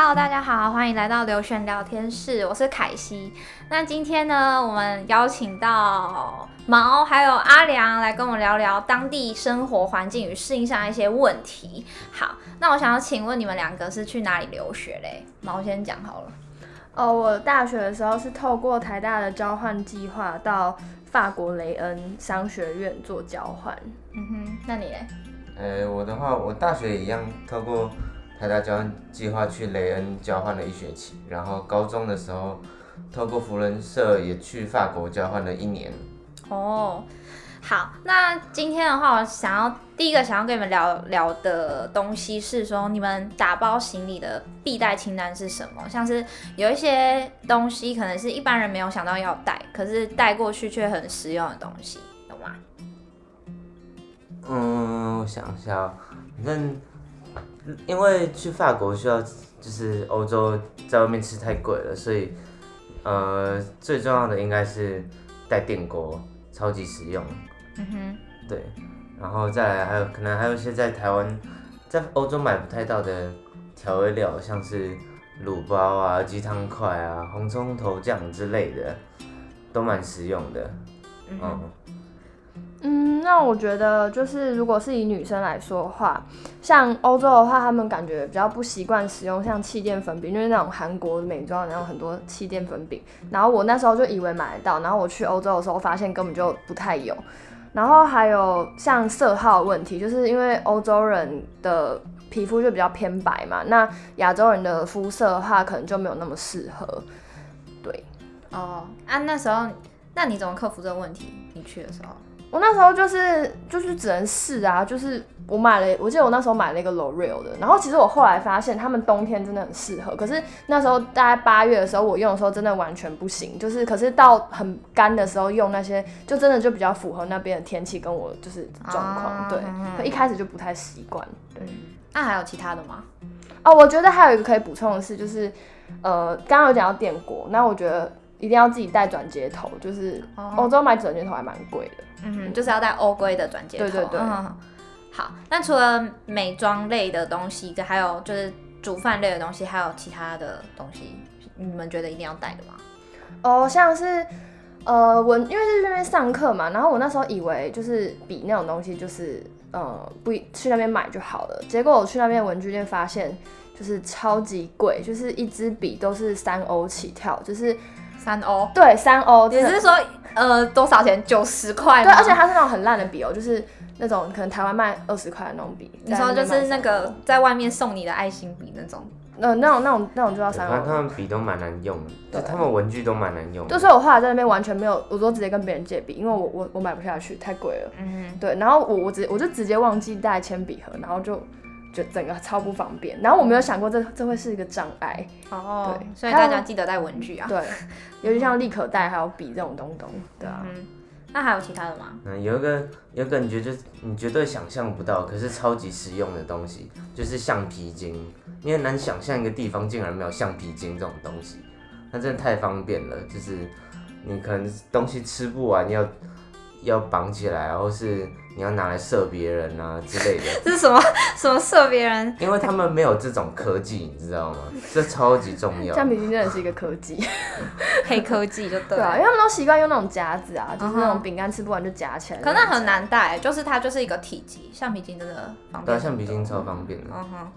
Hello，大家好，欢迎来到刘璇聊天室，我是凯西。那今天呢，我们邀请到毛还有阿良来跟我们聊聊当地生活环境与适应上一些问题。好，那我想要请问你们两个是去哪里留学嘞？毛先讲好了。哦，我大学的时候是透过台大的交换计划到法国雷恩商学院做交换。嗯哼，那你嘞？呃，我的话，我大学也一样透过。台大交换计划去雷恩交换了一学期，然后高中的时候，透过福伦社也去法国交换了一年。哦，好，那今天的话，我想要第一个想要跟你们聊聊的东西是说，你们打包行李的必带清单是什么？像是有一些东西可能是一般人没有想到要带，可是带过去却很实用的东西，懂吗？嗯，我想一下，反正。因为去法国需要，就是欧洲在外面吃太贵了，所以，呃，最重要的应该是带电锅，超级实用。嗯哼。对，然后再来还有可能还有一些在台湾，在欧洲买不太到的调味料，像是卤包啊、鸡汤块啊、红葱头酱之类的，都蛮实用的。嗯那我觉得就是，如果是以女生来说的话，像欧洲的话，他们感觉比较不习惯使用像气垫粉饼，就是那种韩国美妆的那种很多气垫粉饼。然后我那时候就以为买得到，然后我去欧洲的时候发现根本就不太有。然后还有像色号问题，就是因为欧洲人的皮肤就比较偏白嘛，那亚洲人的肤色的话，可能就没有那么适合。对，哦，啊，那时候那你怎么克服这个问题？你去的时候？我那时候就是就是只能试啊，就是我买了，我记得我那时候买了一个 L'Oreal 的，然后其实我后来发现他们冬天真的很适合，可是那时候大概八月的时候我用的时候真的完全不行，就是可是到很干的时候用那些就真的就比较符合那边的天气跟我就是状况，啊、对，嗯、一开始就不太习惯。对，那、啊、还有其他的吗？哦，我觉得还有一个可以补充的是，就是呃，刚刚有讲到电锅，那我觉得一定要自己带转接头，就是欧洲买转接头还蛮贵的。嗯，就是要带欧规的转接头。对对对。嗯，好，那除了美妆类的东西，还有就是煮饭类的东西，还有其他的东西，你们觉得一定要带的吗？哦，像是呃文，因为是在那边上课嘛，然后我那时候以为就是笔那种东西，就是呃不去那边买就好了。结果我去那边文具店发现，就是超级贵，就是一支笔都是三欧起跳，就是。三欧，对，三欧。你是说，呃，多少钱？九十块。对，而且它是那种很烂的笔哦，就是那种可能台湾卖二十块的那种笔。你说就是那个在外面送你的爱心笔那种？呃，那种那种那种就要三欧。他们笔都蛮难用的，他们文具都蛮难用。就是我后来在那边完全没有，我都直接跟别人借笔，因为我我我买不下去，太贵了。嗯哼。对，然后我我直我就直接忘记带铅笔盒，然后就。就整个超不方便，然后我没有想过这这会是一个障碍哦，对，所以大家记得带文具啊，对，尤其像立可带还有笔这种东东，对啊，嗯，那还有其他的吗？嗯，有一个有一个你觉得你绝对想象不到，可是超级实用的东西，就是橡皮筋，你很难想象一个地方竟然没有橡皮筋这种东西，那真的太方便了，就是你可能东西吃不完要要绑起来，或是。你要拿来射别人啊 之类的，这是什么 什么射别人？因为他们没有这种科技，你知道吗？这超级重要。橡皮筋真的是一个科技，黑科技就对了。对啊，因为他们都习惯用那种夹子啊，就是那种饼干吃不完就夹起来。可能很难带，就是它就是一个体积，橡皮筋真的方便。对，橡皮筋超方便的。嗯哼。